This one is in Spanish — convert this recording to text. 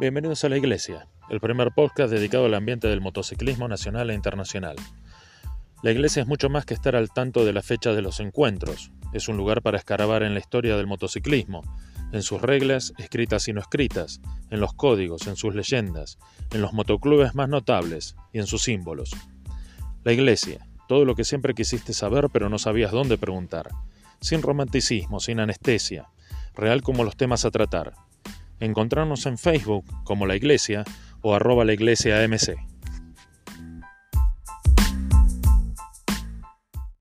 Bienvenidos a La Iglesia, el primer podcast dedicado al ambiente del motociclismo nacional e internacional. La iglesia es mucho más que estar al tanto de la fecha de los encuentros, es un lugar para escarabar en la historia del motociclismo, en sus reglas, escritas y no escritas, en los códigos, en sus leyendas, en los motoclubes más notables y en sus símbolos. La iglesia, todo lo que siempre quisiste saber pero no sabías dónde preguntar, sin romanticismo, sin anestesia, real como los temas a tratar, encontrarnos en Facebook como La Iglesia o arroba la Iglesia MC.